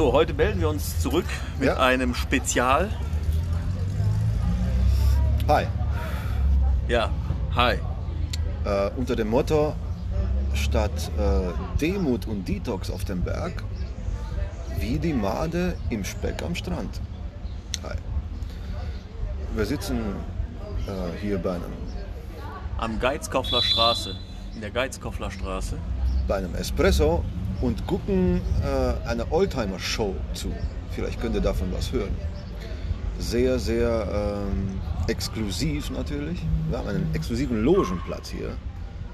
So, heute melden wir uns zurück mit Ja. einem Spezial. Hi. Ja, hi. Äh, unter dem Motto statt äh, Demut und Detox auf dem Berg, wie die Made im Speck am Strand. Hi. Wir sitzen äh, hier bei einem, Am Geizkoffler Straße. In der Geizkoffler Straße. bei einem Espresso und gucken äh, eine Oldtimer-Show zu. Vielleicht könnt ihr davon was hören. Sehr, sehr ähm, exklusiv natürlich. Wir haben einen exklusiven Logenplatz hier.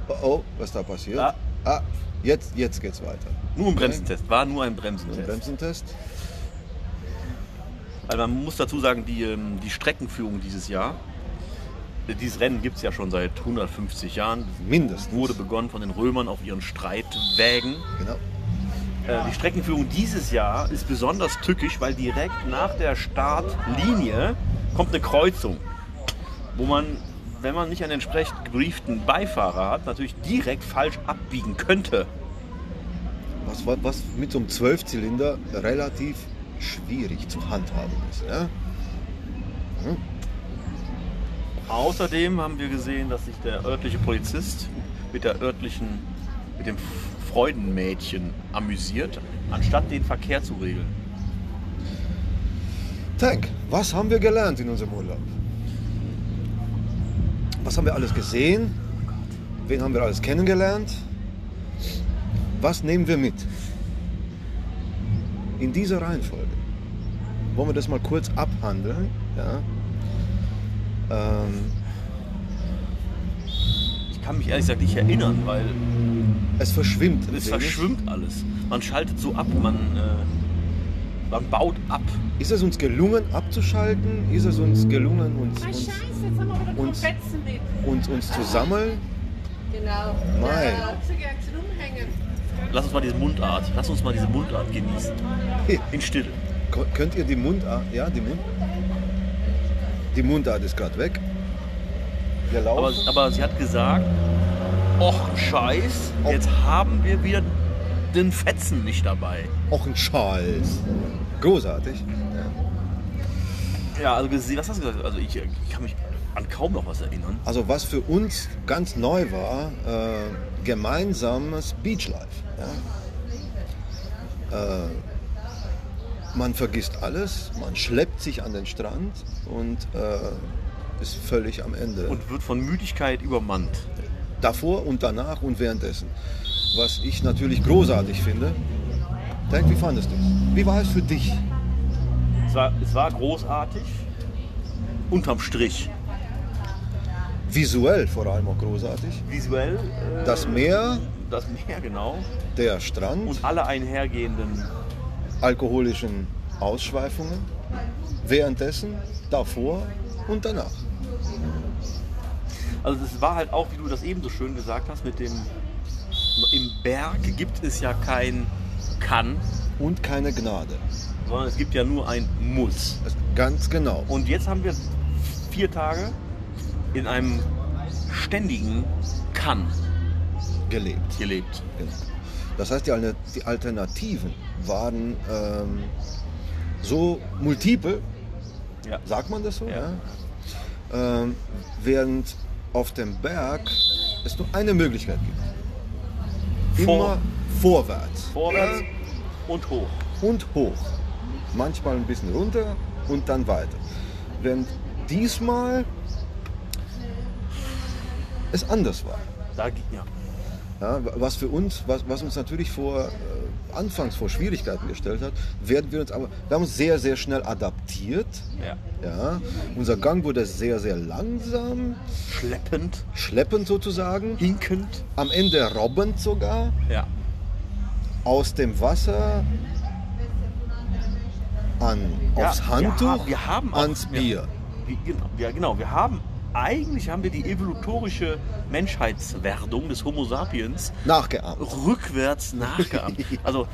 Oh, oh, was da passiert? Ah. Ah, jetzt, jetzt geht's weiter. Nur ein Bremsentest. War nur ein Bremsentest. Ein Bremsentest. Also man muss dazu sagen, die, ähm, die Streckenführung dieses Jahr, äh, dieses Rennen gibt es ja schon seit 150 Jahren, Mindestens. wurde begonnen von den Römern auf ihren Streitwägen. Genau. Äh, Die Streckenführung dieses Jahr ist besonders tückisch, weil direkt nach der Startlinie kommt eine Kreuzung, wo man, wenn man nicht einen entsprechend gebrieften Beifahrer hat, natürlich direkt falsch abbiegen könnte. Was, was, mit so einem Zwölfzylinder relativ schwierig zu handhaben ist. Ja? Außerdem haben wir gesehen, dass sich der örtliche Polizist mit der örtlichen, mit dem Freudenmädchen amüsiert, anstatt den Verkehr zu regeln. Tank, was haben wir gelernt in unserem Urlaub? Was haben wir alles gesehen? Wen haben wir alles kennengelernt? Was nehmen wir mit? In dieser Reihenfolge. Wollen wir das mal kurz abhandeln? Ja. Ähm, kann mich ehrlich gesagt nicht erinnern, weil es verschwimmt. es wenig. verschwimmt alles. Man schaltet so ab, man, äh, man baut ab. Ist es uns gelungen abzuschalten? Ist es uns gelungen uns, Ah, uns, Scheiße, jetzt haben wir wieder uns- uns, uns zu sammeln? Genau. Umhängen. Lass uns mal diese Mundart, lass uns mal diese Mundart genießen. In Stille. Könnt ihr die Mundart, ja, die Mund, die Mundart ist gerade weg. Aber, aber sie hat gesagt, och Scheiß, Och. jetzt haben wir wieder den Fetzen nicht dabei. auch ein Scheiß. Großartig. Ja, also was hast du gesagt? Also ich, ich kann mich an kaum noch was erinnern. Also was für uns ganz neu war, äh, gemeinsames Beachlife. Ja? Äh, man vergisst alles, man schleppt sich an den Strand und äh, ist völlig am Ende. Und wird von Müdigkeit übermannt. davor und danach und währenddessen. Was ich natürlich großartig finde. Denk, wie fandest du es? Wie war es für dich? Es war, es war großartig. Unterm Strich. Visuell vor allem auch großartig. Visuell. Äh, Das Meer, Das Meer, genau. der Strand, Und alle einhergehenden. alkoholischen Ausschweifungen. Währenddessen, davor und danach. Also es war halt auch, wie du das eben so schön gesagt hast, mit dem. Im Berg gibt es ja kein Kann, Und keine Gnade. sondern es gibt ja nur ein Muss. Das, ganz genau. Und jetzt haben wir vier Tage in einem ständigen Kann Gelebt. gelebt. Genau. Das heißt, die Alternativen waren ähm, so multiple, Ja. sagt man das so? Ja. Ja. Ähm, während auf dem Berg es nur eine Möglichkeit gibt. Vor- Immer vorwärts. Vorwärts und hoch. und hoch. Manchmal ein bisschen runter und dann weiter. Während diesmal es anders war. Da, ja. Ja, was für uns, was, was uns natürlich vor, äh, anfangs vor Schwierigkeiten gestellt hat, werden wir uns aber, wir haben uns sehr, sehr schnell adaptiert. Ja. Ja. Unser Gang wurde sehr, sehr langsam, Schleppend, schleppend sozusagen, hinkend. am Ende robbend sogar, Ja. aus dem Wasser an, Ja, aufs wir Handtuch, haben- wir haben auch- ans wir- Bier. Genau, ja, genau. Wir haben eigentlich haben wir die evolutorische Menschheitswerdung des Homo sapiens Nachgeahmt. rückwärts nachgeahmt. Also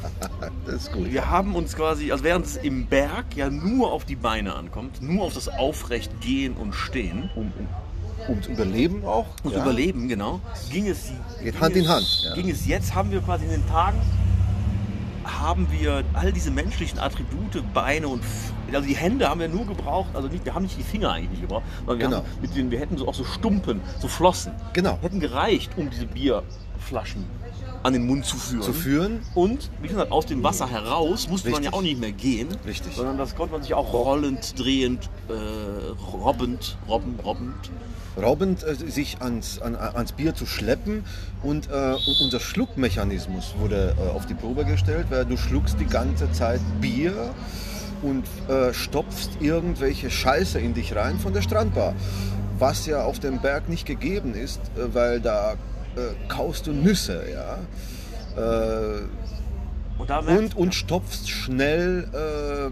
wir haben uns quasi, also während es im Berg ja nur auf die Beine ankommt, nur auf das Aufrechtgehen und Stehen Um, um, ums Überleben auch. und ja. Überleben, genau, ging es, Geht ging Hand in es, Hand, ja. Ging es jetzt, haben wir quasi in den Tagen haben wir all diese menschlichen Attribute, Beine und F- also die Hände haben wir nur gebraucht, also nicht, wir haben nicht die Finger eigentlich nicht gebraucht, sondern wir, Genau. haben mit denen, wir hätten so auch so Stumpen, so Flossen, Genau. hätten gereicht, um diese Bierflaschen an den Mund zu führen. Zu führen. Und wie gesagt, aus dem Wasser heraus musste man ja Richtig. auch nicht mehr gehen, Richtig. sondern das konnte man sich auch rollend, drehend, äh, robbend, robben, robbend. Raubend äh, sich ans, an, ans Bier zu schleppen und äh, unser Schluckmechanismus wurde äh, auf die Probe gestellt, weil du schluckst die ganze Zeit Bier und äh, stopfst irgendwelche Scheiße in dich rein von der Strandbar. Was ja auf dem Berg nicht gegeben ist, äh, weil da äh, kaust du Nüsse, ja. Äh, Und und, und stopfst schnell äh,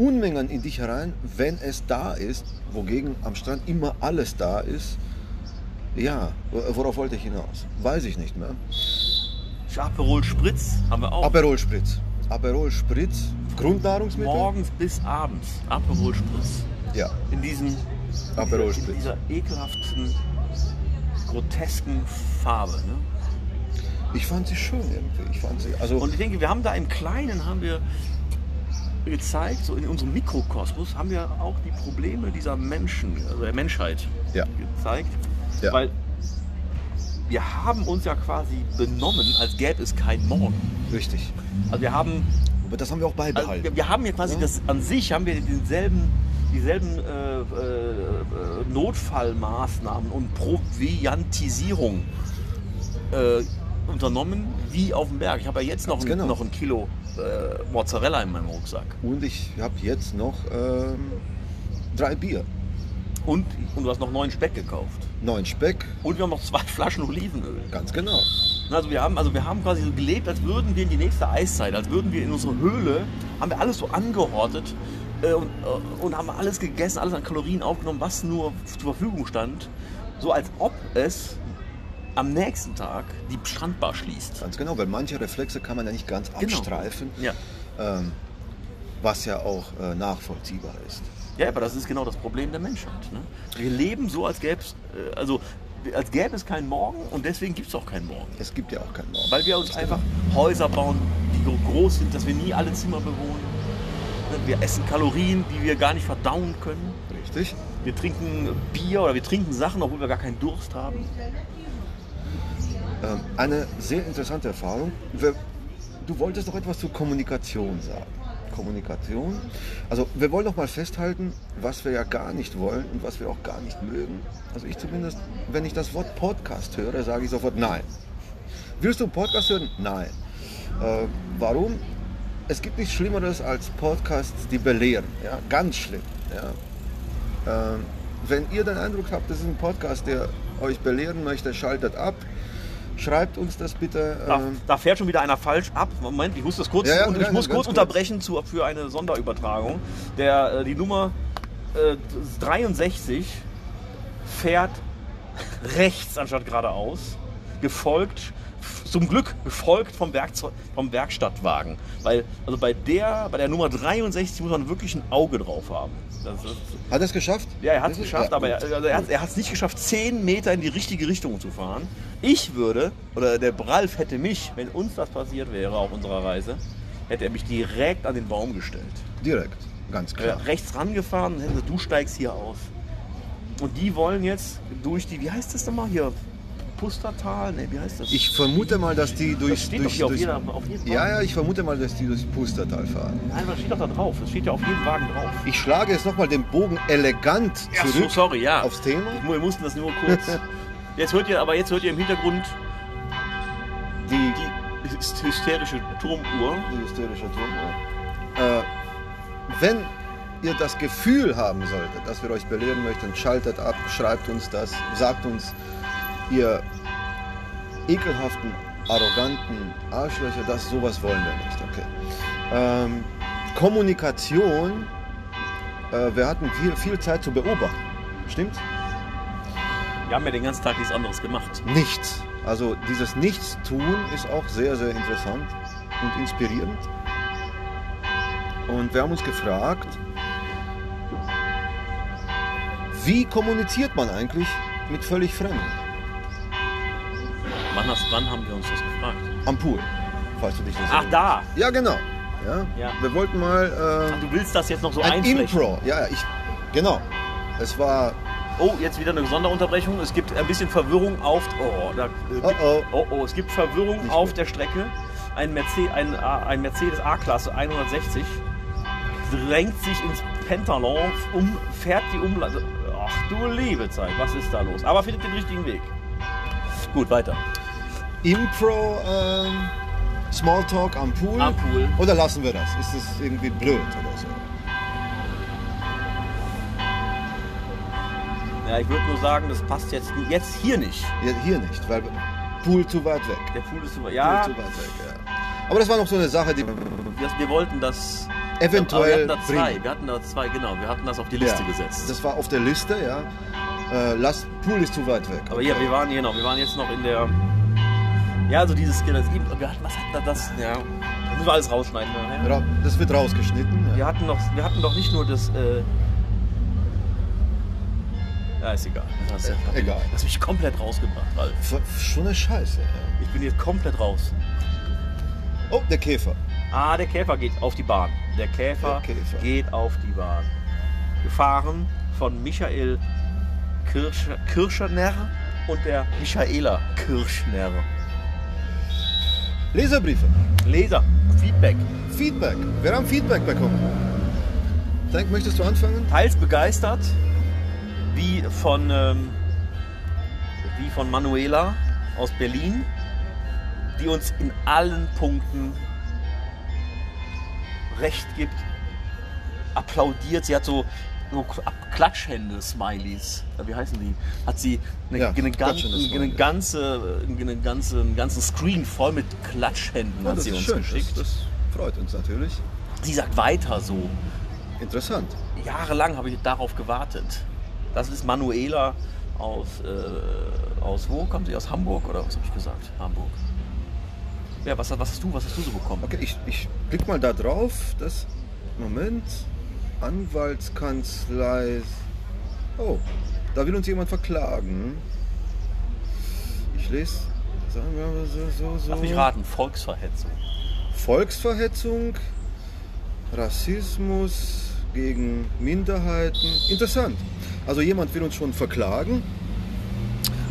Unmengen in dich herein, wenn es da ist, wogegen am Strand immer alles da ist. Ja, worauf wollte ich hinaus? Weiß ich nicht mehr. Aperol Spritz haben wir auch. Aperol Spritz. Aperol Spritz, Grundnahrungsmittel? Morgens bis abends. Aperol Spritz. Ja, In diesen Aperol in Spritz. dieser ekelhaften, grotesken Farbe. Ne? Ich fand sie schön irgendwie. Ich fand sie, also Und ich denke, wir haben da im Kleinen haben wir gezeigt, so in unserem Mikrokosmos haben wir auch die Probleme dieser Menschen, also der Menschheit Ja. gezeigt. Ja. Weil wir haben uns ja quasi benommen, als gäbe es kein Morgen. richtig. Also wir haben Aber das haben wir auch Also beibehalten. wir, wir haben ja quasi Ja. das an sich haben wir denselben, dieselben äh, äh, Notfallmaßnahmen und Proviantisierung äh, unternommen wie auf dem Berg. Ich habe ja jetzt noch ein, genau. noch ein Kilo äh, Mozzarella in meinem Rucksack. Und ich habe jetzt noch ähm, drei Bier, Und, und du hast noch neuen Speck gekauft. neun Speck, Und wir haben noch zwei Flaschen Olivenöl. ganz genau. Also wir haben, also wir haben quasi so gelebt, als würden wir in die nächste Eiszeit, als würden wir in unsere Höhle, haben wir alles so angehortet äh, und, äh, und haben alles gegessen, alles an Kalorien aufgenommen, was nur zur Verfügung stand. So als ob es am nächsten Tag die Strandbar schließt. Ganz genau, weil manche Reflexe kann man ja nicht ganz Genau. abstreifen, Ja. ähm, was ja auch äh, nachvollziehbar ist. ja, aber das ist genau das Problem der Menschheit. Ne? Wir leben so, als gäbe es, äh, also, als gäbe es keinen Morgen und deswegen gibt es auch keinen Morgen. Es gibt ja auch keinen Morgen. Weil wir uns einfach Häuser bauen, die so groß sind, dass wir nie alle Zimmer bewohnen. Wir essen Kalorien, die wir gar nicht verdauen können. Richtig? Wir trinken Bier oder wir trinken Sachen, obwohl wir gar keinen Durst haben. Ähm, eine sehr interessante Erfahrung. Du wolltest doch etwas zur Kommunikation sagen. Kommunikation. Also wir wollen noch mal festhalten, was wir ja gar nicht wollen und was wir auch gar nicht mögen. Also ich zumindest, wenn ich das Wort Podcast höre, sage ich sofort nein. Willst du einen Podcast hören? Nein. Äh, warum? Es gibt nichts Schlimmeres als Podcasts, die belehren. Ja? Ganz schlimm. Ja? Ähm, wenn ihr den Eindruck habt, das ist ein Podcast, der euch belehren möchte, schaltet ab. Schreibt uns das bitte. Da, ähm, da fährt schon wieder einer falsch ab. Moment, ich muss das kurz, Ja, ja, und ich ganz- muss kurz unterbrechen zu, für eine Sonderübertragung. Der, äh, die Nummer äh, 63 fährt rechts anstatt geradeaus, gefolgt, zum Glück gefolgt vom, Werkzeug, vom Werkstattwagen. Weil also bei der, bei der Nummer 63 muss man wirklich ein Auge drauf haben. Das ist, Hat er es geschafft? ja, er hat es Das geschafft, ja, aber er, also er hat es nicht geschafft, 10 Meter in die richtige Richtung zu fahren. Ich würde, oder der Ralf hätte mich, wenn uns das passiert wäre auf unserer Reise, hätte er mich direkt an den Baum gestellt. Direkt, ganz klar. wäre rechts rangefahren und hätte gesagt, du steigst hier aus. Und die wollen jetzt durch die, wie heißt das nochmal hier? Pustertal? Ne, wie heißt das? Ich vermute mal, dass die das durch. steht doch durch, auf, durch jeder, auf jedem ja, Wagen. ja, ich vermute mal, dass die durchs Pustertal fahren. Nein, das steht doch da drauf. Das steht ja auf jedem Wagen drauf. Ich schlage jetzt nochmal den Bogen elegant Ach so, zurück sorry, ja. aufs Thema. Wir mussten das nur kurz. Jetzt hört ihr, aber jetzt hört ihr im Hintergrund Die, die hyst- hysterische Turmuhr. die hysterische Turmuhr. Äh, wenn ihr das Gefühl haben solltet, dass wir euch belehren möchten, schaltet ab, schreibt uns das, sagt uns, ihr ekelhaften, arroganten Arschlöcher, das sowas wollen wir nicht. Okay. Ähm, Kommunikation, äh, wir hatten viel, viel Zeit zu beobachten. Stimmt? Wir haben ja den ganzen Tag nichts anderes gemacht. Nichts. Also dieses Nichtstun ist auch sehr, sehr interessant und inspirierend. Und wir haben uns gefragt, wie kommuniziert man eigentlich mit völlig Fremden? Wann, hast, wann haben wir uns das gefragt? Am Pool. falls du dich das Ach, da. Ja, genau. Ja. Ja. Wir wollten mal äh, Du willst das jetzt noch so ein einflechten. Impro. Ja, ich. Genau. Es war. Oh, jetzt wieder eine Sonderunterbrechung. Es gibt ein bisschen Verwirrung auf. Oh, da, äh, Oh, oh. oh, oh, es gibt Verwirrung Nicht auf gut. der Strecke. Ein, Mercedes, ein, A- ein Mercedes A-Klasse 160 drängt sich ins Pentalon, um, fährt die Umleitung. Ach du liebe Zeit, was ist da los? Aber findet den richtigen Weg. Gut, weiter. Impro ähm, Smalltalk am Pool. Am Pool. Oder lassen wir das? Ist das irgendwie blöd oder so? Ja, ich würde nur sagen, das passt jetzt, jetzt hier nicht. Ja, hier nicht, weil Pool zu weit weg. Der Pool ist. Pool Ja, zu weit weg, ja. Aber das war noch so eine Sache, die wir, wir wollten das. eventuell wir hatten da zwei. bringen. Wir hatten da zwei, genau. Wir hatten das auf die Liste Ja, gesetzt. Das war auf der Liste, ja. Äh, lass, Pool ist zu weit weg. Aber ja, wir waren genau, wir waren jetzt noch in der. Ja, also dieses das, wir hatten, was hatten wir das? Ja, das müssen wir alles rausschneiden. nachher. Ra- Das wird rausgeschnitten. Wir Ja. hatten noch, wir hatten doch nicht nur das. Äh ja, ist egal. Das Äh, egal. Das hast mich komplett rausgebracht, Ralf. F- Schon eine Scheiße. Ja. Ich bin jetzt komplett raus. Oh, der Käfer. Ah, der Käfer geht auf die Bahn. Der Käfer, Der Käfer. geht auf die Bahn. Gefahren von Michael Kirsch, Kirschner und der Michaela Kirschner. Leserbriefe. Leser, Feedback. Feedback. Wir haben Feedback bekommen. Denk, möchtest du anfangen? teils begeistert, wie von, ähm, wie von Manuela aus Berlin, die uns in allen Punkten recht gibt, applaudiert. Sie hat so, so Klatschhände-Smileys. Äh, Wie heißen die? Hat sie eine, Ja, eine, gan klatschende eine, Smileys. ganze, eine ganze, einen ganzen Screen voll mit Klatschhänden hat das sie uns schön. geschickt. Das, das freut uns natürlich. Sie sagt weiter so. Interessant. Jahrelang habe ich darauf gewartet. Das ist Manuela aus, äh, aus wo kommt sie? Aus Hamburg oder was habe ich gesagt? Hamburg. Ja, was, was hast du, was hast du so bekommen? Okay, ich, ich klick mal da drauf. Das. Moment. Anwaltskanzlei. Oh, da will uns jemand verklagen. Ich lese. Sagen wir mal so, so, so. Lass mich raten, Volksverhetzung. Volksverhetzung, Rassismus gegen Minderheiten. Interessant. Also jemand will uns schon verklagen.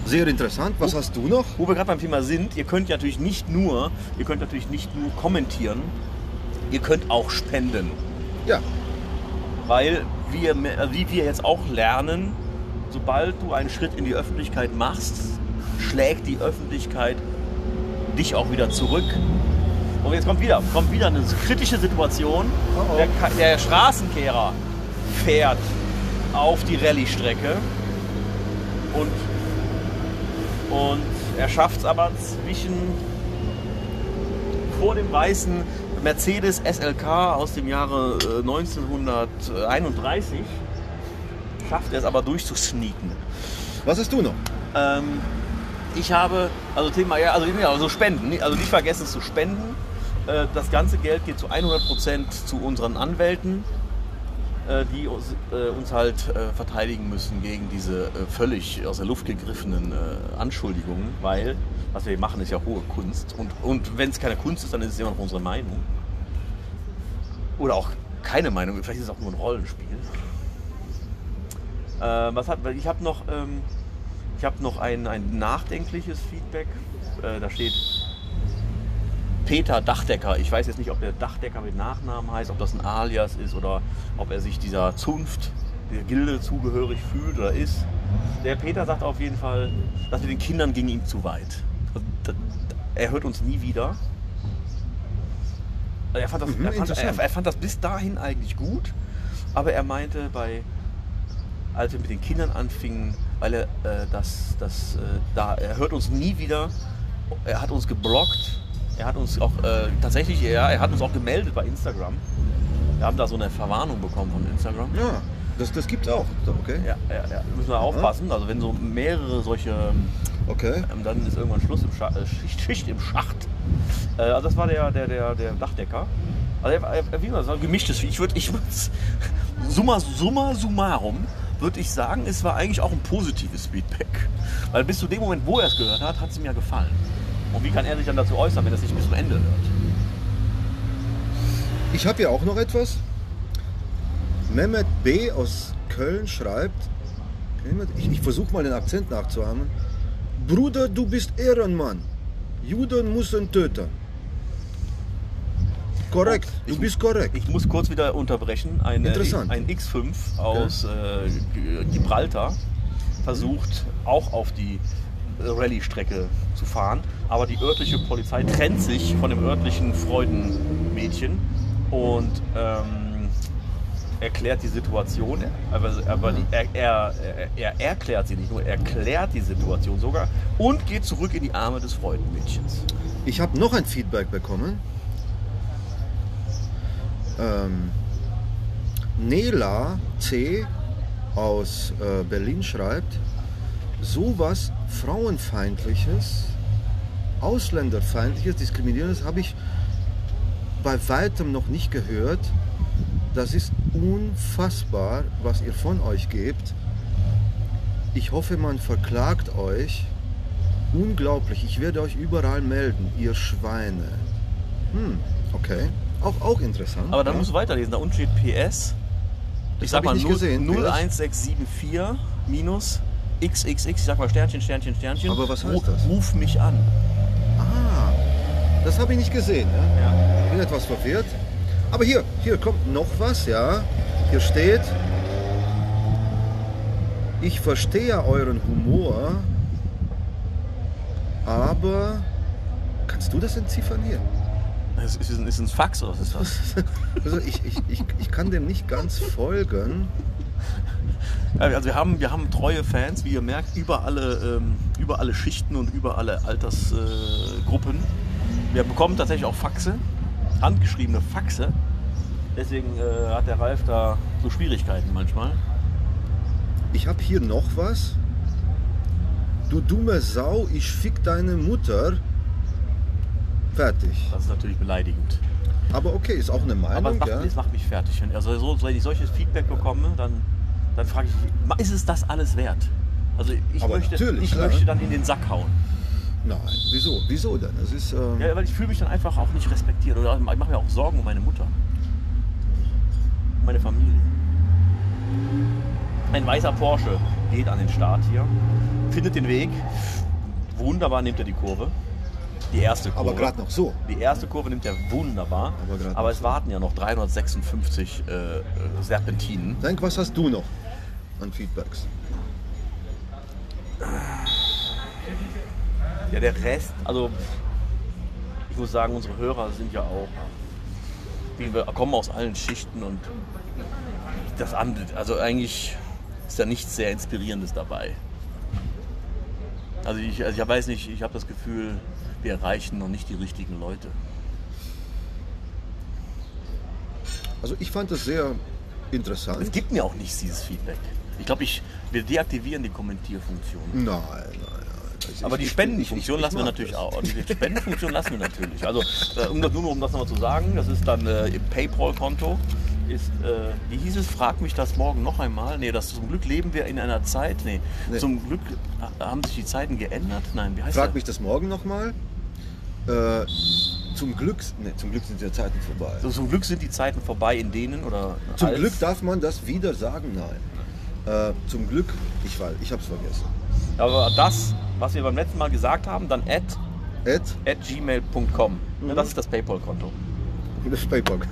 Sehr interessant. Was hast du noch? Wo wir gerade beim Thema sind, ihr könnt natürlich nicht nur, ihr könnt natürlich nicht nur kommentieren, ihr könnt auch spenden. Ja, Weil wir, äh, wie wir jetzt auch lernen, sobald du einen Schritt in die Öffentlichkeit machst, schlägt die Öffentlichkeit dich auch wieder zurück. Und jetzt kommt wieder, kommt wieder eine kritische Situation. Oh oh. Der, der Straßenkehrer fährt auf die Rallye-Strecke und, und er schafft es aber zwischen vor dem weißen Mercedes SLK aus dem Jahre äh, 1931 schafft er es aber durchzusneaken. was hast du noch? Ähm, ich habe, also Thema, ja, also, ja, also Spenden, also nicht vergessen es zu spenden. Äh, das ganze Geld geht zu 100% zu unseren Anwälten, äh, die uns, äh, halt äh, verteidigen müssen gegen diese äh, völlig aus der Luft gegriffenen äh, Anschuldigungen, weil was wir hier machen ist ja hohe Kunst und, und wenn es keine Kunst ist, dann ist es immer noch unsere Meinung. Oder auch keine Meinung, vielleicht ist es auch nur ein Rollenspiel. Äh, was hat, ich habe noch, ähm, ich habe noch ein, ein nachdenkliches Feedback. Äh, da steht Peter Dachdecker. Ich weiß jetzt nicht, ob der Dachdecker mit Nachnamen heißt, ob das ein Alias ist oder ob er sich dieser Zunft, der Gilde zugehörig fühlt oder ist. Der Peter sagt auf jeden Fall, dass mit den Kindern ging ihm zu weit. Also, Er hört uns nie wieder. Er fand, das, Mhm, er, fand, er, er fand das bis dahin eigentlich gut, aber er meinte, bei, als wir mit den Kindern anfingen, weil er äh, das, das, äh, da, er hört uns nie wieder, er hat uns geblockt, er hat uns auch äh, tatsächlich, ja, er hat uns auch gemeldet bei Instagram. Wir haben da so eine Verwarnung bekommen von Instagram. Ja, das, das gibt's auch. Okay. Ja, ja, ja. Müssen wir aufpassen. Also wenn so mehrere solche, Okay. ähm, dann ist irgendwann Schluss im Schacht, äh, Schicht, Schicht im Schacht. Äh, also das war der, der, der, der Dachdecker. Also er, er, wie so ein gemischtes. Ich würde, ich würde, summa, summa summarum, würde ich sagen, es war eigentlich auch ein positives Feedback. Weil bis zu dem Moment, wo er es gehört hat, hat es ihm ja gefallen. Und wie kann er sich dann dazu äußern, wenn er es nicht bis zum Ende hört? Ich habe hier auch noch etwas. Mehmet B. aus Köln schreibt, ich, ich versuche mal den Akzent nachzuahmen. Bruder, du bist Ehrenmann. Juden müssen töten. Korrekt, du Ich- bist korrekt. Ich muss kurz wieder unterbrechen. Ein, äh, Interessant. ein X5 aus äh, G- Gibraltar versucht auch auf die Rallye-Strecke zu fahren, aber die örtliche Polizei trennt sich von dem örtlichen Freudenmädchen und ähm, erklärt die Situation. Aber, aber er, er, er, er erklärt sie nicht nur, er erklärt die Situation sogar und geht zurück in die Arme des Freudenmädchens. Ich habe noch ein Feedback bekommen. Ähm, Nela C. aus äh, Berlin schreibt, sowas Frauenfeindliches, Ausländerfeindliches, Diskriminierendes habe ich bei weitem noch nicht gehört. Das ist unfassbar, was ihr von euch gebt. Ich hoffe, man verklagt euch. Unglaublich, ich werde euch überall melden, ihr Schweine. Hm, okay. Auch, auch interessant. Aber dann ja. musst du weiterlesen. Da unten steht PS. Ich Das sag mal ich nicht null- gesehen, PS. 01674 minus XXX. Ich sag mal Sternchen, Sternchen, Sternchen. Aber was heißt das? Ruf mich an. Ah, das habe ich nicht gesehen. Ja? Ja. Ich bin etwas verwirrt. Aber hier, hier kommt noch was, ja. Hier steht, ich verstehe euren Humor, aber kannst du das entziffern hier? Ist, ist, ist ein Fax oder was ist das? Also ich, ich, ich, ich kann dem nicht ganz folgen. Also wir haben, wir haben treue Fans, wie ihr merkt, über alle, ähm, über alle Schichten und über alle Altersgruppen. Äh, wir bekommen tatsächlich auch Faxe, handgeschriebene Faxe. Deswegen äh, hat der Ralf da so Schwierigkeiten manchmal. Ich habe hier noch was. Du dumme Sau, ich fick deine Mutter. Fertig. Das ist natürlich beleidigend. Aber okay, ist auch eine Aber Meinung, es macht, ja. es macht mich fertig. Wenn- Also so, wenn ich solches Feedback bekomme, dann, dann frage ich mich, ist es das alles wert? Also ich, Aber möchte, natürlich, ich klar. möchte dann in den Sack hauen. Nein, wieso? Wieso denn? Das ist, ähm, Ja, weil ich fühle mich dann einfach auch nicht respektiert. Oder ich mache mir auch Sorgen um meine Mutter. Meine Familie. Ein weißer Porsche geht an den Start hier, findet den Weg. Wunderbar nimmt er die Kurve. Die erste Kurve. aber gerade noch so. Die erste Kurve nimmt er wunderbar. Aber Aber es so. warten ja noch 356 äh, äh, Serpentinen. Denk, was hast du noch an Feedbacks? Ja, der Rest, also ich muss sagen, unsere Hörer sind ja auch, die wir kommen aus allen Schichten und das andere, also eigentlich ist da nichts sehr Inspirierendes dabei. Also ich, also ich weiß nicht, ich habe das Gefühl, wir erreichen noch nicht die richtigen Leute. Also ich fand das sehr interessant. Es gibt mir auch nichts, dieses Feedback. Ich glaube, ich, wir deaktivieren die Kommentierfunktion. Nein, nein. Also Aber die Spendenfunktion lassen wir natürlich das. auch. Die Spendenfunktion lassen wir natürlich. Also äh, um das, nur um das nochmal zu sagen, das ist dann äh, im PayPal-Konto. Ist, äh, wie hieß es, frag mich das morgen noch einmal. Nee, das zum Glück leben wir in einer Zeit. Nee, Nee. zum Glück haben sich die Zeiten geändert. Nein, wie heißt Frag das? mich das morgen nochmal. Äh, zum Glück, nee, zum Glück sind die Zeiten vorbei. So, zum Glück sind die Zeiten vorbei, in denen oder Zum als- Glück darf man das wieder sagen, nein. Äh, zum Glück, ich ich hab's vergessen. Aber das, was wir beim letzten Mal gesagt haben, dann at, Ed, at gmail.com. Mhm. Ja, das ist das PayPal-Konto. das PayPal.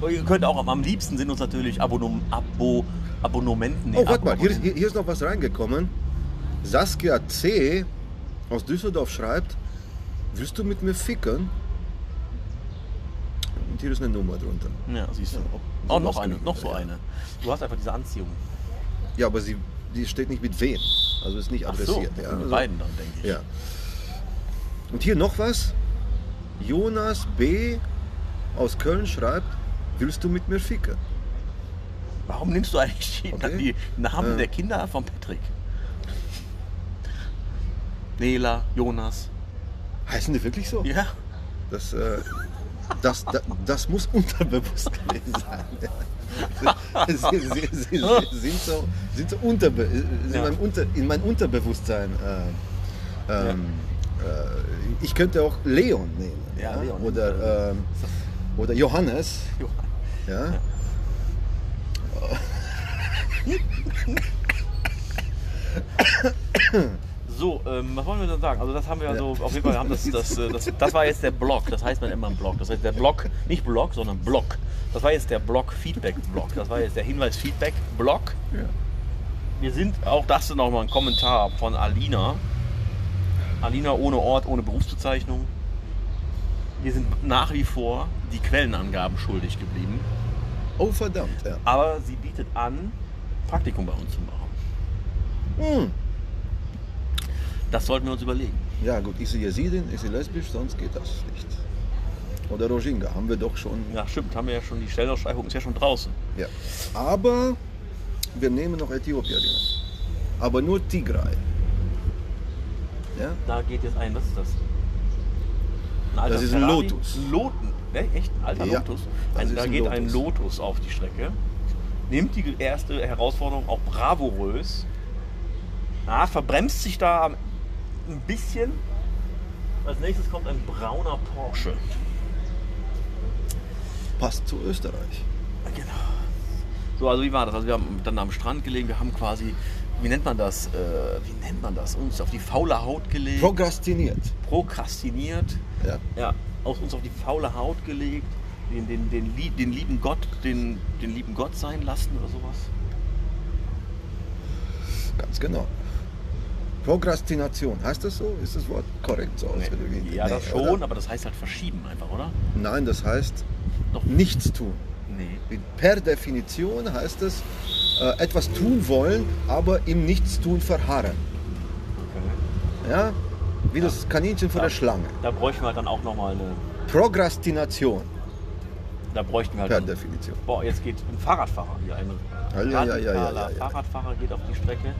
Und Ihr könnt auch am- liebsten sind uns natürlich Abonnom, Abo, Abonnementen. Oh, warte mal, hier, ist- hier hier ist noch was reingekommen. Saskia C. aus Düsseldorf schreibt, willst du mit mir ficken? Und hier ist eine Nummer drunter. Ja, siehst du. Ja, so noch was eine, noch so eine. Du hast einfach diese Anziehung. Ja, aber sie, die steht nicht mit wen. Also ist nicht Ach so, adressiert. ja. mit also, beiden dann, denke ich. Ja. Und hier noch was. Jonas B. aus Köln schreibt, willst du mit mir ficken? Warum nimmst du eigentlich die, Okay. die Namen Äh. der Kinder von Patrick? Nela, Jonas. Heißen die wirklich so? Ja. Das, äh, das, das, das muss unterbewusst gewesen sein. sie, sie, sie, sie, sind so, sind so unterbe sind Ja. in, meinem Unter, in mein Unterbewusstsein äh, ähm, Äh, ich könnte auch Leon nehmen. Ja, Leon. Oder, ähm, oder Johannes. Ja. So, ähm, was wollen wir denn sagen? Also das haben wir Ja. so, auf jeden Fall haben das, das, äh, das, das war jetzt der Blog, das heißt man immer ein Blog. Das heißt der Blog, nicht Blog, sondern Blog. Das war jetzt der Blog Feedback Blog. Das war jetzt der Hinweis Feedback Blog. Ja. Wir sind, auch das ist nochmal ein Kommentar von Alina. Alina ohne Ort, ohne Berufsbezeichnung. Wir sind nach wie vor die Quellenangaben schuldig geblieben. Oh verdammt, ja. Aber sie bietet an, Praktikum bei uns zu machen. Hm. Das sollten wir uns überlegen. Ja gut, ist sie Jesidin, ist sie lesbisch, sonst geht das nicht. Oder Rohingya, haben wir doch schon. Ja, stimmt, haben wir ja schon, die Stellenausschreibung ist ja schon draußen. Ja. Aber wir nehmen noch Äthiopierinnen. Aber nur Tigray. Ja? Da geht jetzt ein, was ist das? Ein alter Das ist ein Ferrari? Lotus. Ein Loten, ne? echt? Ein alter Ja, Lotus. Ein, da ein geht ein Lotus. Lotus auf die Strecke. Nimmt die erste Herausforderung auch bravourös. Ah, verbremst sich da ein bisschen. Als nächstes kommt ein brauner Porsche. Passt zu Österreich. Genau. So, also wie war das? Also wir haben dann am Strand gelegen, wir haben quasi, wie nennt man das? Äh, wie nennt man das? Uns auf die faule Haut gelegt, Prokrastiniert. prokrastiniert. Ja. Ja, aus uns auf die faule Haut gelegt, den, den, den, den lieben Gott, den, den lieben Gott sein lassen oder sowas. Ganz genau. Prokrastination, heißt das so? Ist das Wort korrekt so ausgedrückt? ja, Nee, das schon, oder? aber das heißt halt verschieben einfach, oder? Nein, das heißt Doch. nichts tun. Nee. Per Definition heißt es äh, etwas tun wollen, aber im Nichtstun verharren. Ja? Wie das Kaninchen vor Ja. der Schlange. Da bräuchten wir halt dann auch nochmal eine. Prokrastination Da bräuchten wir halt. per dann- Definition. Boah, jetzt geht ein Fahrradfahrer hier. Ein Ja, ja, ja, ja, ja, ja, ja. Fahrradfahrer geht auf die Strecke.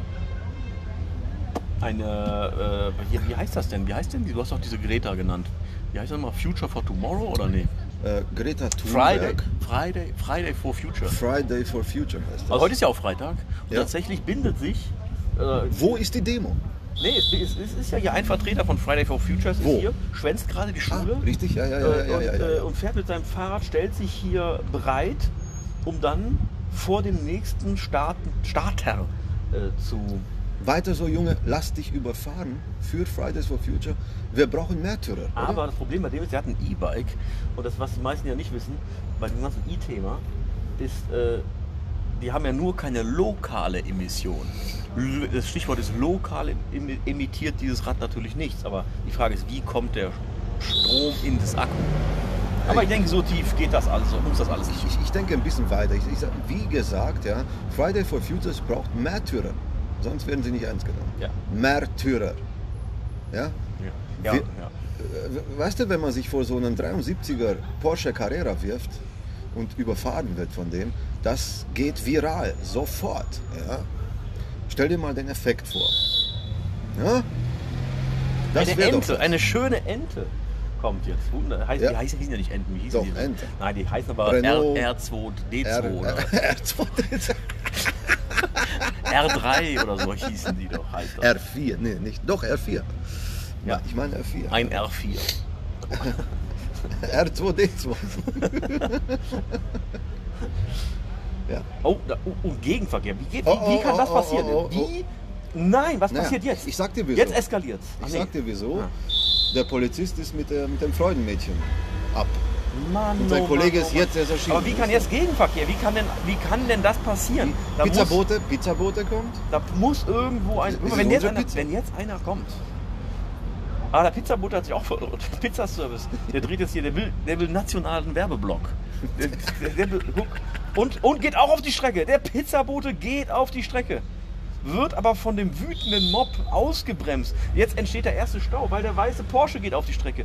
Eine, äh, wie, wie heißt das denn? Wie heißt denn die? Du hast doch diese Greta genannt. Wie heißt das mal? Future for Tomorrow oder nee? Äh, Greta Friday. Thunberg. Friday, Friday for Future. Friday for Future heißt das. Also heute ist ja auch Freitag. Und Ja. tatsächlich bindet sich. Äh, Wo ist die Demo? nee, es, es, es ist ja hier ein Vertreter von Friday for Futures ist Wo? hier, schwänzt gerade die Schule. Ah, richtig, ja, ja, ja, äh, ja, und, ja, ja, äh, ja. und fährt mit seinem Fahrrad, stellt sich hier bereit, um dann vor dem nächsten Start, Starter äh, zu. Weiter so, Junge, lass dich überfahren für Fridays for Future. Wir brauchen Märtyrer. oder? Aber das Problem bei dem ist, er hat ein E-Bike und das, was die meisten ja nicht wissen, bei dem ganzen E-Thema, ist, äh, die haben ja nur keine lokale Emission. Das Stichwort ist lokal em- emittiert dieses Rad natürlich nichts. Aber die Frage ist, wie kommt der Strom in das Akku? Aber ich denke, so tief geht das alles, so muss das alles nicht. Ich, ich denke ein bisschen weiter. Ich, ich wie gesagt, ja, Friday for Futures braucht Märtyrer. Sonst werden sie nicht ernst genommen. Ja. Märtyrer. Ja? Ja, ja. Äh, Weißt du, wenn man sich vor so einem 73er Porsche Carrera wirft und überfahren wird von dem, das geht viral, sofort. Ja? Stell dir mal den Effekt vor. Ja? Das eine Ente, eine schöne Ente kommt jetzt. Heißt, Ja. Die heißen, ja nicht Enten, wie hießen Doch, die? Ente. Nein, die heißen aber Renault. R, R2, D2 R, oder R2, R3 oder so hießen die doch. Heißt das. R4, nee, nicht, doch R4. Ja. Ich meine R4. Ein R4. R2D2. ja. Oh, da, oh, oh, Gegenverkehr. Wie, geht, wie, Oh, wie kann das oh, passieren? oh, oh. Wie? Nein, was Naja, passiert jetzt? ich sag dir wieso. Jetzt eskaliert's. Ach, Ich nee. sag dir wieso. Der Polizist ist mit, der, mit dem Freudenmädchen ab. Mann, Und sein oh Kollege Mann, ist oh jetzt erst erschienen. Aber wie kann jetzt Gegenverkehr? Wie kann denn, wie kann denn das passieren? Da muss, Pizzabote, Pizzabote kommt. da muss irgendwo ein. Ist es wenn, jetzt einer, wenn jetzt einer kommt. Ah, der Pizzabote hat sich auch verirrt. Pizzaservice. Der dreht jetzt hier, der will, der will nationalen Werbeblock. Der, der, der will, guck. Und, und geht auch auf die Strecke. Der Pizzabote geht auf die Strecke. Wird aber von dem wütenden Mob ausgebremst. Jetzt entsteht der erste Stau, weil der weiße Porsche geht auf die Strecke.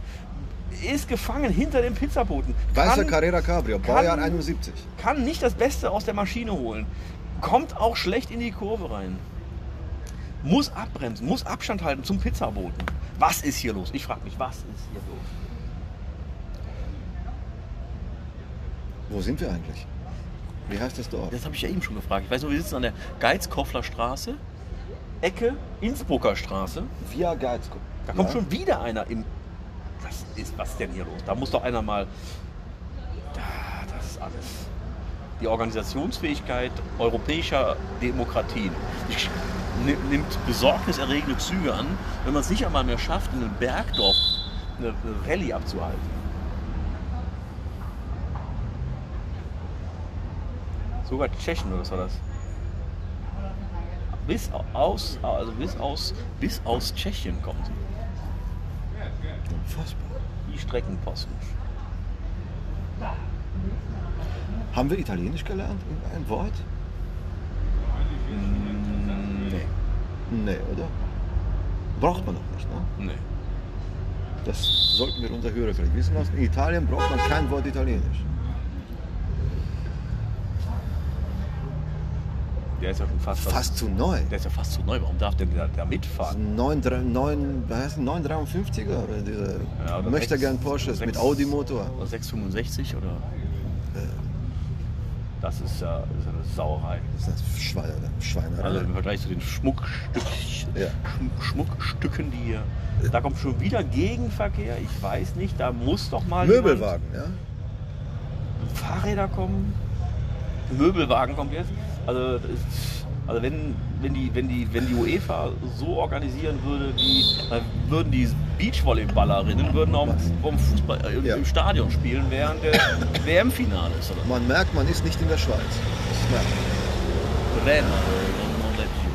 Ist gefangen hinter dem Pizzaboten. Weißer Carrera Cabrio, kann- Baujahr 71. kann nicht das Beste aus der Maschine holen. Kommt auch schlecht in die Kurve rein. Muss abbremsen, muss Abstand halten zum Pizzaboten. Was ist hier los? Ich frage mich, was ist hier los? Wo sind wir eigentlich? Wie heißt das Dorf? Das habe ich ja eben schon gefragt. Ich weiß nur, wir sitzen an der Geizkoffler Straße, Ecke Innsbrucker Straße. Via Geizko. Da kommt Ja. schon wieder einer im. Was ist was denn hier los? Da muss doch einer mal. Da, das ist alles. Die Organisationsfähigkeit europäischer Demokratien nimmt besorgniserregende Züge an, wenn man es nicht einmal mehr schafft, in einem Bergdorf eine, Rallye abzuhalten. Sogar Tschechen oder was war das? Bis aus, also bis aus, bis aus Tschechien kommt sie. Unfassbar. Die Streckenposten. Haben wir Italienisch gelernt? Ein Wort? Nee. Nee, oder? Braucht man noch nicht, ne? Nee. Das sollten wir unser Hörer vielleicht wissen lassen. In Italien braucht man kein Wort Italienisch. Der ist ja schon fast, Fast zu neu. Der ist ja fast zu neu. Warum darf der da, da mitfahren? 9, 9, was heißt 953er? Oder diese Ja, oder möchte sechs- gern Porsches mit Audi-Motor. Oder 665 oder? Das ist ja, das ist ja eine Sauerei. Das ist Schweine, Schweinerei. Also im Vergleich zu den Schmuckstück, Ja. Schmuck, Schmuckstücken, die hier. Da kommt schon wieder Gegenverkehr. Ich weiß nicht, da muss doch mal Möbelwagen, ja? Fahrräder kommen. Möbelwagen kommt jetzt. Also, also wenn, wenn, die, wenn, die, wenn die UEFA so organisieren würde, wie, dann würden die Beachvolleyballerinnen würden auch vom Fußball äh, im, Ja. im Stadion spielen, während der WM-Finale ist. Oder? Man merkt, man ist nicht in der Schweiz. Das merkt man. Renner, leggio.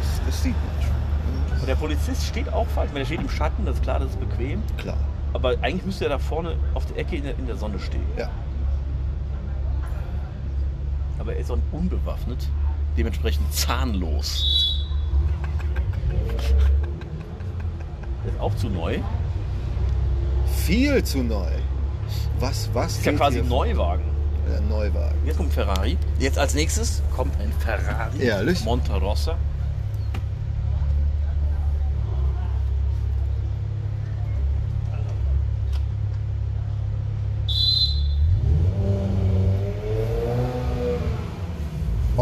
Das, das sieht man schon. Und der Polizist steht auch falsch. Wenn er steht im Schatten, das ist klar, das ist bequem. Klar. Aber eigentlich müsste er da vorne auf der Ecke in der, in der Sonne stehen. Ja. Aber er ist auch unbewaffnet, dementsprechend zahnlos. Ist auch zu neu. Viel zu neu. Was, was? Ist ja quasi ein Neuwagen. Ja, Neuwagen. Jetzt kommt Ferrari. Jetzt als nächstes kommt ein Ferrari. Ehrlich? Monterossa.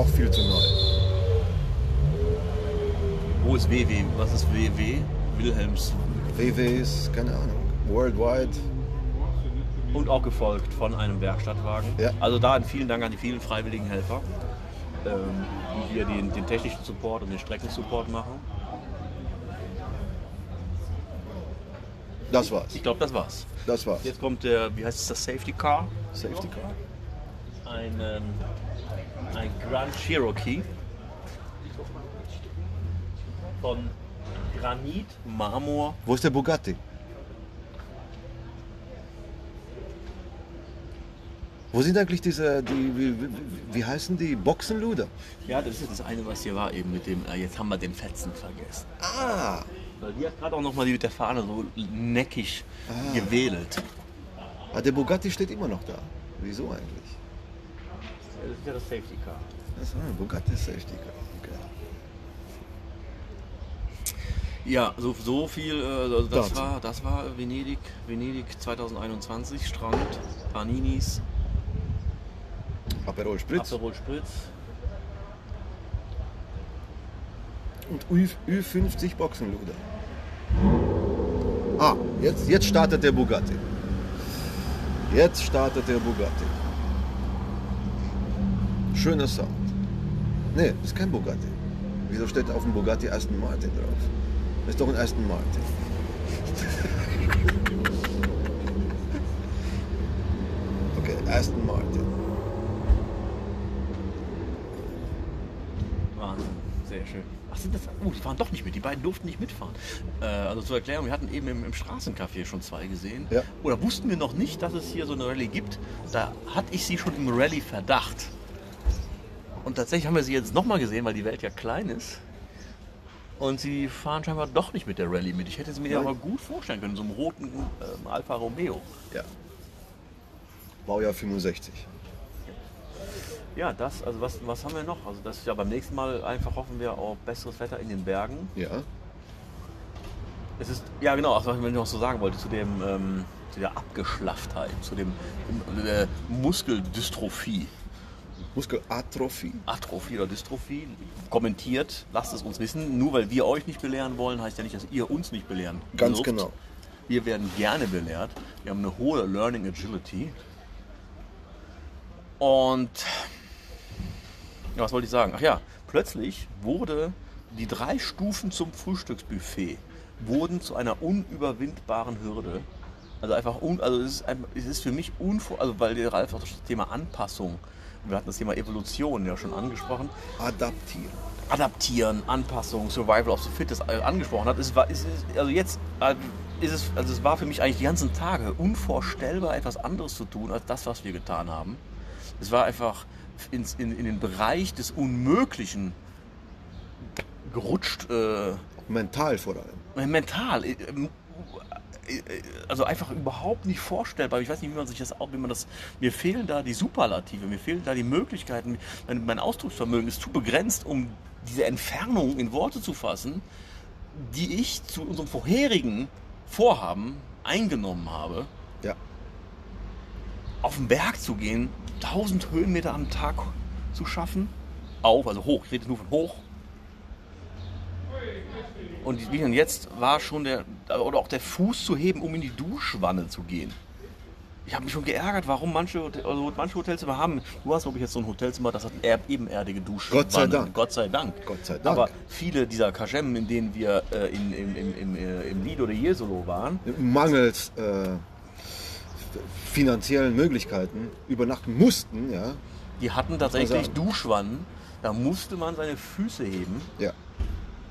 Auch viel zu neu. Wo ist WW? Was ist WW? Wilhelms. WWs, keine Ahnung. Worldwide. Und auch gefolgt von einem Werkstattwagen. Ja. Also da vielen Dank an die vielen freiwilligen Helfer, ähm, die hier den, den technischen Support und den Streckensupport machen. Das war's. Ich glaube, das war's. Das war's. Jetzt kommt der, wie heißt es, das Safety Car? Safety Car. Ein, ähm, ein Grand Cherokee von Granit, Marmor. Wo ist der Bugatti? Wo sind eigentlich diese, die, wie, wie, wie heißen die? Boxenluder? Ja, das ist das eine, was hier war eben mit dem, äh, jetzt haben wir den Fetzen vergessen. Ah, Weil die hat gerade auch nochmal die mit der Fahne so neckig gewedelt. ah, der Bugatti steht immer noch da. Wieso eigentlich? Das ist ja das Safety Car. Das ist ein Bugatti Safety Car. Okay. Ja, so, so viel, äh, also das, Dazu. war, das war Venedig, Venedig 2021, Strand, Paninis, Aperol Spritz Aperol Spritz. und Ü, Ü50 Boxenluder. Ah, jetzt, jetzt startet der Bugatti. Jetzt startet der Bugatti. Schöner Sound. Nee, ist kein Bugatti. Wieso steht auf dem Bugatti Aston Martin drauf? Das ist doch ein Aston Martin. Okay, Aston Martin. Wahnsinn, sehr schön. Ach, sind das, oh, die fahren doch nicht mit, die beiden durften nicht mitfahren. Äh, also zur Erklärung, wir hatten eben im, im Straßencafé schon zwei gesehen. Ja. Oder wussten wir noch nicht, dass es hier so eine Rallye gibt. Da hatte ich sie schon im Rallye-Verdacht. Und tatsächlich haben wir sie jetzt nochmal gesehen, weil die Welt ja klein ist. Und sie fahren scheinbar doch nicht mit der Rallye mit. Ich hätte es mir ja mal gut vorstellen können, so einem roten ähm, Alfa Romeo. Ja. Baujahr 65. Ja, das, also was, was haben wir noch? Also das ist ja beim nächsten Mal einfach hoffen wir auf besseres Wetter in den Bergen. Ja. Es ist, ja genau, was ich noch so sagen wollte, zu dem, ähm, zu der Abgeschlafftheit, zu dem, dem äh, Muskeldystrophie. Muskelatrophie. Atrophie oder Dystrophie. Kommentiert, lasst es uns wissen. Nur weil wir euch nicht belehren wollen, heißt ja nicht, dass ihr uns nicht belehren Ganz dürft. genau. Wir werden gerne belehrt. Wir haben eine hohe Learning Agility. Und ja, was wollte ich sagen? Ach ja, plötzlich wurde die drei Stufen zum Frühstücksbuffet wurden zu einer unüberwindbaren Hürde. Also einfach un, also es ist, es ist für mich unvor, also weil der Ralf auch das Thema Anpassung, wir hatten das Thema Evolution ja schon angesprochen, Adaptieren. Adaptieren, Anpassung, Survival of the Fittest äh, angesprochen hat. Es war, es ist, also jetzt äh, ist es, also es war für mich eigentlich die ganzen Tage unvorstellbar, etwas anderes zu tun als das, was wir getan haben. Es war einfach ins, in, in den Bereich des Unmöglichen gerutscht, äh, Mental vor allem. mental. Also einfach überhaupt nicht vorstellbar. Ich weiß nicht, wie man sich das auch, wie man das. Mir fehlen da die Superlative, mir fehlen da die Möglichkeiten. Mein, mein Ausdrucksvermögen ist zu begrenzt, um diese Entfernung in Worte zu fassen, die ich zu unserem vorherigen Vorhaben eingenommen habe, Ja. auf den Berg zu gehen, 1000 Höhenmeter am Tag zu schaffen. Auf, also hoch, ich rede nur von hoch. Und wie denn jetzt war schon der, oder auch der Fuß zu heben, um in die Duschwanne zu gehen. Ich habe mich schon geärgert, warum manche, also manche Hotelzimmer haben. Du hast, glaube ich, jetzt so ein Hotelzimmer, das hat er- ebenerdige Duschwanne. Gott sei Dank. Gott sei Dank. Gott sei Dank. Aber viele dieser Kajem, in denen wir äh, in, im, im, im, äh, im Lido de Jesolo waren, Mangels äh, finanziellen Möglichkeiten übernachten mussten, ja. die hatten tatsächlich. Duschwannen. Da musste man seine Füße heben. Ja.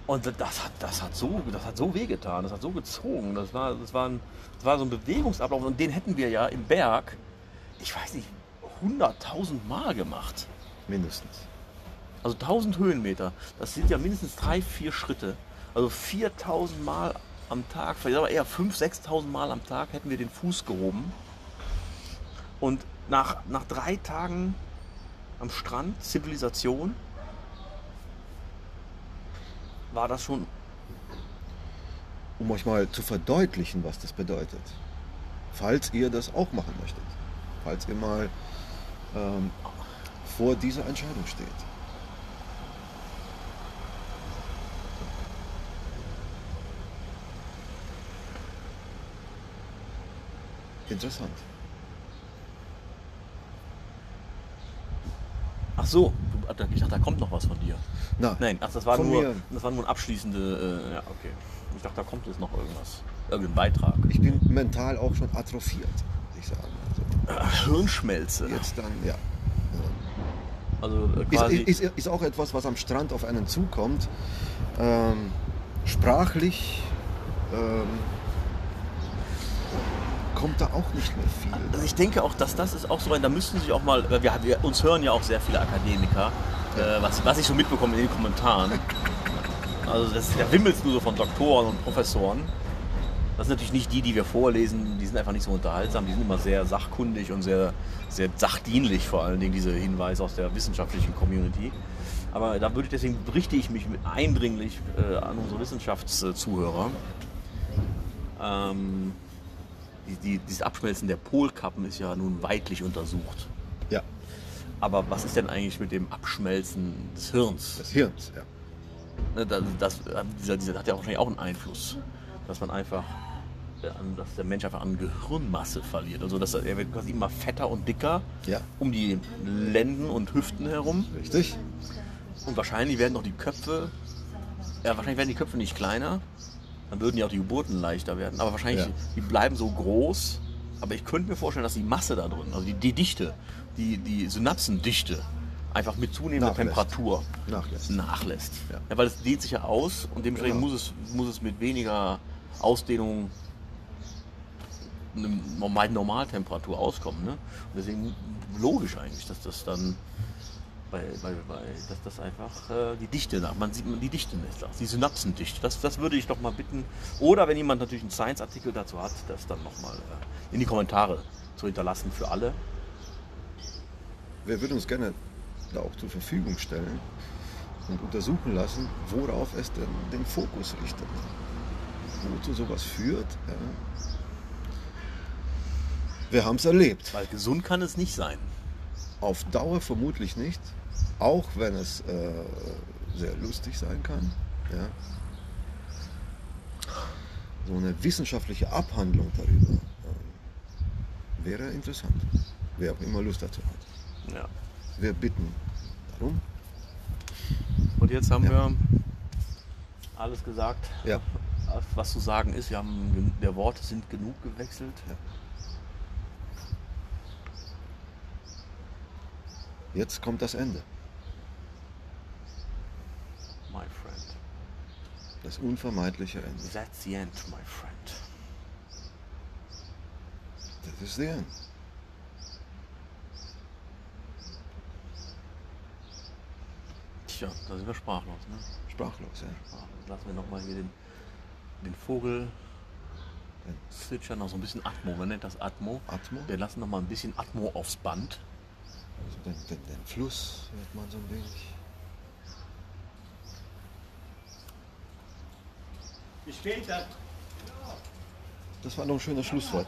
Und das hat, das hat so, das hat so wehgetan, das hat so gezogen. Das war, das war, ein, das war so ein Bewegungsablauf und den hätten wir ja im Berg, ich weiß nicht, 100.000 Mal gemacht. Mindestens. Also 1000 Höhenmeter, das sind ja mindestens drei, vier Schritte. Also 4000 Mal am Tag, vielleicht aber eher 5.000, 6.000 Mal am Tag hätten wir den Fuß gehoben. Und nach, nach drei Tagen am Strand, Zivilisation, war das schon Um euch mal zu verdeutlichen, was das bedeutet. Falls ihr das auch machen möchtet. Falls ihr mal ähm, vor dieser Entscheidung steht. Interessant. Ach so, ich dachte, da kommt noch was von dir. Na, Nein, ach, das war Von nur, mir. das war nur ein abschließende. Äh, ja, okay. Ich dachte, da kommt jetzt noch irgendwas, irgendein Beitrag. ich bin mental auch schon atrophiert, muss ich sagen. Also Hirnschmelze. jetzt dann, ja. Also äh, Ist, quasi. ist, ist auch etwas, was am Strand auf einen zukommt. Ähm, sprachlich ähm, kommt da auch nicht mehr viel. Also ich denke auch, dass das ist auch so ein, da müssten sich auch mal, weil wir, wir uns hören ja auch sehr viele Akademiker, äh, was, was ich so mitbekomme in den Kommentaren. Also das, da wimmelst du so von Doktoren und Professoren. Das sind natürlich nicht die, die wir vorlesen, die sind einfach nicht so unterhaltsam, die sind immer sehr sachkundig und sehr, sehr sachdienlich vor allen Dingen, diese Hinweise aus der wissenschaftlichen Community. Aber da würde ich deswegen richte ich mich eindringlich äh, an unsere Wissenschaftszuhörer. Ähm, die, die, dieses Abschmelzen der Polkappen ist ja nun weitlich untersucht. Ja, Aber was ist denn eigentlich mit dem Abschmelzen des Hirns? des Hirns. Ja. Ne, Das, das, dieser, dieser hat ja wahrscheinlich auch einen Einfluss, dass man einfach, äh, dass der Mensch einfach an Gehirnmasse verliert. Also dass er, er wird quasi immer fetter und dicker Ja. um die Lenden und Hüften herum. Richtig? Und wahrscheinlich werden auch die Köpfe, ja wahrscheinlich werden die Köpfe nicht kleiner, dann würden ja auch die Geburten leichter werden. Aber wahrscheinlich, Ja. die bleiben so groß. Aber ich könnte mir vorstellen, dass die Masse da drin, also die, die Dichte, die, die Synapsendichte, einfach mit zunehmender Nachlässt. Temperatur Nachlässt. nachlässt. Ja. Ja. weil es dehnt sich ja aus und dementsprechend Genau. muss, es, muss es mit weniger Ausdehnung normal Normaltemperatur auskommen. Ne? Und deswegen logisch eigentlich, dass das dann bei, bei, bei dass das einfach äh, die Dichte nach, man sieht man die Dichte nicht, die Synapsendichte. Das, das würde ich doch mal bitten. Oder wenn jemand natürlich einen Science-Artikel dazu hat, das dann nochmal äh, in die Kommentare zu hinterlassen für alle. Wir würden uns gerne da auch zur Verfügung stellen und untersuchen lassen, worauf es denn den Fokus richtet. Wozu sowas führt. Ja. Wir haben es erlebt. Weil gesund kann es nicht sein. Auf Dauer vermutlich nicht, auch wenn es äh, sehr lustig sein kann. Ja. So eine wissenschaftliche Abhandlung darüber äh, wäre interessant, wer auch immer Lust dazu hat. Ja. Wir bitten darum. Und jetzt haben Ja. wir alles gesagt, Ja. was zu sagen ist. Wir haben der Worte sind genug gewechselt. Ja. Jetzt kommt das Ende, My friend. Das unvermeidliche Ende. That's the end, my friend. Das ist the end. Tja, da sind wir sprachlos. Ne? Sprachlos, ja. Sprachlos. Lassen wir nochmal hier den, den Vogel zwitschern, noch so ein bisschen Atmo. Man nennt das Atmo. Atmo? Wir lassen noch mal ein bisschen Atmo aufs Band. Also den, den, den Fluss hört man so ein wenig. Wie steht das? War noch ein schöner Schlusswort.